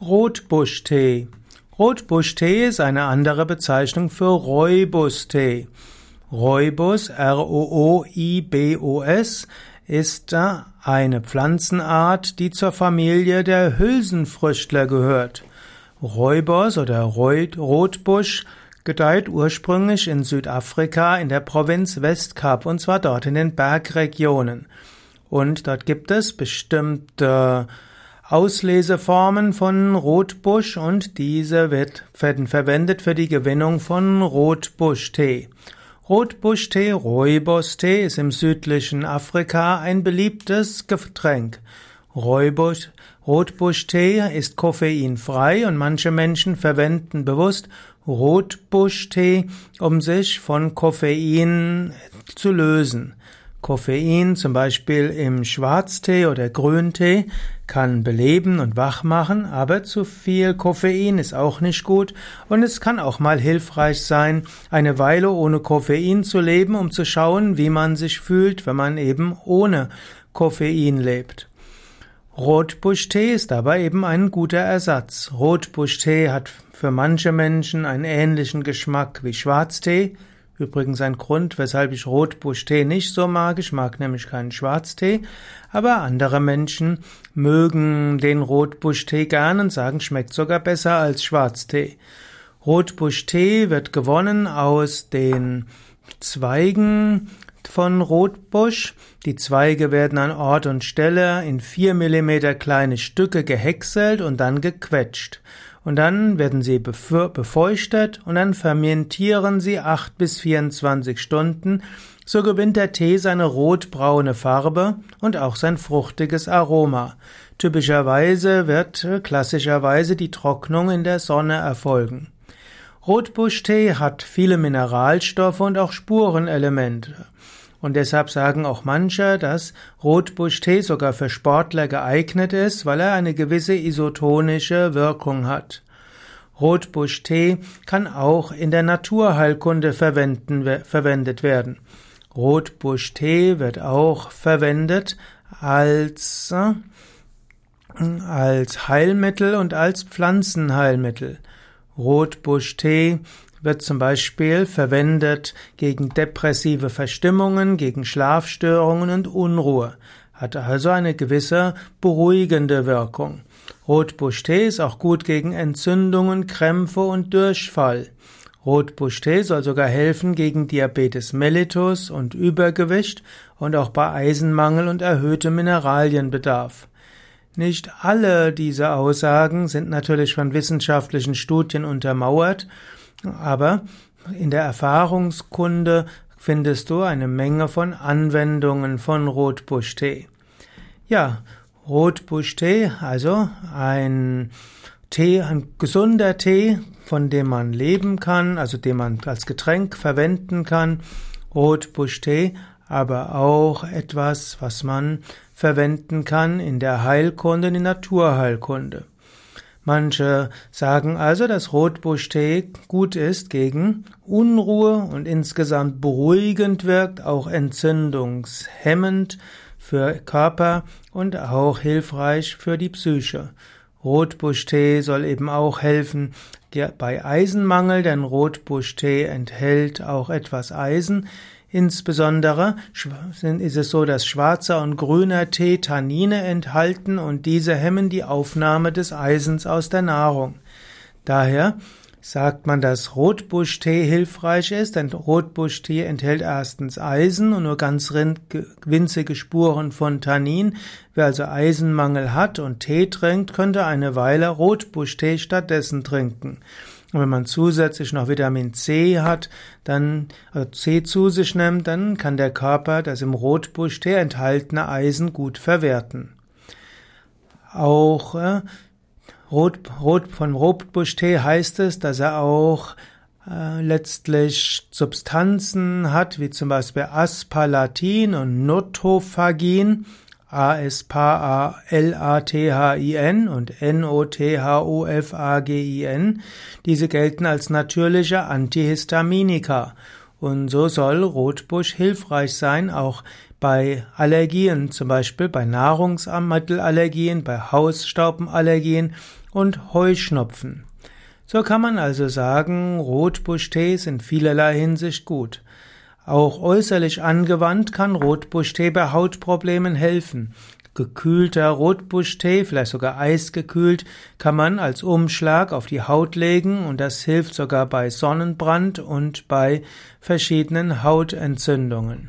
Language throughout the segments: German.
Rotbuschtee. Rotbuschtee ist eine andere Bezeichnung für Rooibos-Tee. Rooibos, R-O-O-I-B-O-S, ist eine Pflanzenart, die zur Familie der Hülsenfrüchtler gehört. Rooibos oder Rotbusch gedeiht ursprünglich in Südafrika in der Provinz Westkap und zwar dort in den Bergregionen. Und dort gibt es bestimmte Ausleseformen von Rotbusch und diese wird, verwendet für die Gewinnung von Rotbuschtee. Rotbuschtee, Rooibos-Tee ist im südlichen Afrika ein beliebtes Getränk. Rooibos, Rotbuschtee ist koffeinfrei und manche Menschen verwenden bewusst Rotbuschtee, um sich von Koffein zu lösen. Koffein, zum Beispiel im Schwarztee oder Grüntee, kann beleben und wach machen, aber zu viel Koffein ist auch nicht gut und es kann auch mal hilfreich sein, eine Weile ohne Koffein zu leben, um zu schauen, wie man sich fühlt, wenn man eben ohne Koffein lebt. Rotbuschtee ist aber eben ein guter Ersatz. Rotbuschtee hat für manche Menschen einen ähnlichen Geschmack wie Schwarztee, Übrigens ein Grund, weshalb ich Rotbuschtee nicht so mag. Ich mag nämlich keinen Schwarztee. Aber andere Menschen mögen den Rotbuschtee gern und sagen, schmeckt sogar besser als Schwarztee. Rotbuschtee wird gewonnen aus den Zweigen von Rotbusch. Die Zweige werden an Ort und Stelle in vier Millimeter kleine Stücke gehäckselt und dann gequetscht und dann werden sie befeuchtet und dann fermentieren sie acht bis 24 Stunden, so gewinnt der Tee seine rotbraune Farbe und auch sein fruchtiges Aroma. Typischerweise wird klassischerweise die Trocknung in der Sonne erfolgen. Rotbuschtee hat viele Mineralstoffe und auch Spurenelemente. Und deshalb sagen auch manche, dass Rotbuschtee sogar für Sportler geeignet ist, weil er eine gewisse isotonische Wirkung hat. Rotbuschtee kann auch in der Naturheilkunde verwendet werden. Rotbuschtee wird auch verwendet als, als Heilmittel und als Pflanzenheilmittel. Rotbuschtee wird zum Beispiel verwendet gegen depressive Verstimmungen, gegen Schlafstörungen und Unruhe, hat also eine gewisse beruhigende Wirkung. Rotbuschtee ist auch gut gegen Entzündungen, Krämpfe und Durchfall. Rotbuschtee soll sogar helfen gegen Diabetes mellitus und Übergewicht und auch bei Eisenmangel und erhöhtem Mineralienbedarf. Nicht alle diese Aussagen sind natürlich von wissenschaftlichen Studien untermauert aber in der Erfahrungskunde findest du eine Menge von Anwendungen von Rotbuschtee. Ja, Rotbuschtee, also ein Tee, ein gesunder Tee, von dem man leben kann, also den man als Getränk verwenden kann. Rotbuschtee, aber auch etwas, was man verwenden kann in der Heilkunde, in der Naturheilkunde. Manche sagen also, dass Rotbuschtee gut ist gegen Unruhe und insgesamt beruhigend wirkt, auch entzündungshemmend für Körper und auch hilfreich für die Psyche. Rotbuschtee soll eben auch helfen bei Eisenmangel, denn Rotbuschtee enthält auch etwas Eisen. Insbesondere ist es so, dass schwarzer und grüner Tee Tannine enthalten und diese hemmen die Aufnahme des Eisens aus der Nahrung. Daher sagt man, dass Rotbuschtee hilfreich ist, denn Rotbuschtee enthält erstens Eisen und nur ganz winzige Spuren von Tannin. Wer also Eisenmangel hat und Tee trinkt, könnte eine Weile Rotbuschtee stattdessen trinken. Und wenn man zusätzlich noch Vitamin C hat, dann also C zu sich nimmt, dann kann der Körper das im Rotbuschtee enthaltene Eisen gut verwerten. Auch äh, Rot, Rot, von Rotbuschtee heißt es, dass er auch äh, letztlich Substanzen hat, wie zum Beispiel Aspalatin und Notophagin, A-S-P-A-L-A-T-H-I-N und N-O-T-H-O-F-A-G-I-N. Diese gelten als natürliche Antihistaminika. Und so soll Rotbusch hilfreich sein, auch bei Allergien, zum Beispiel bei Nahrungsmittelallergien, bei Hausstaubenallergien und Heuschnupfen. So kann man also sagen, Rotbuschtee ist in vielerlei Hinsicht gut. Auch äußerlich angewandt kann Rotbuschtee bei Hautproblemen helfen. Gekühlter Rotbuschtee, vielleicht sogar eisgekühlt, kann man als Umschlag auf die Haut legen und das hilft sogar bei Sonnenbrand und bei verschiedenen Hautentzündungen.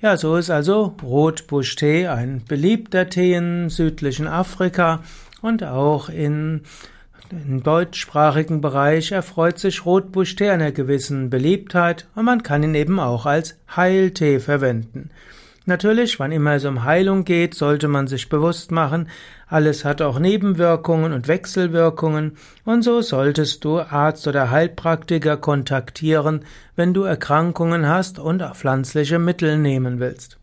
Ja, so ist also Rotbuschtee ein beliebter Tee im südlichen Afrika und auch in im deutschsprachigen Bereich erfreut sich Rotbuschtee einer gewissen Beliebtheit und man kann ihn eben auch als Heiltee verwenden. Natürlich, wann immer es um Heilung geht, sollte man sich bewusst machen, alles hat auch Nebenwirkungen und Wechselwirkungen, und so solltest du Arzt oder Heilpraktiker kontaktieren, wenn du Erkrankungen hast und pflanzliche Mittel nehmen willst.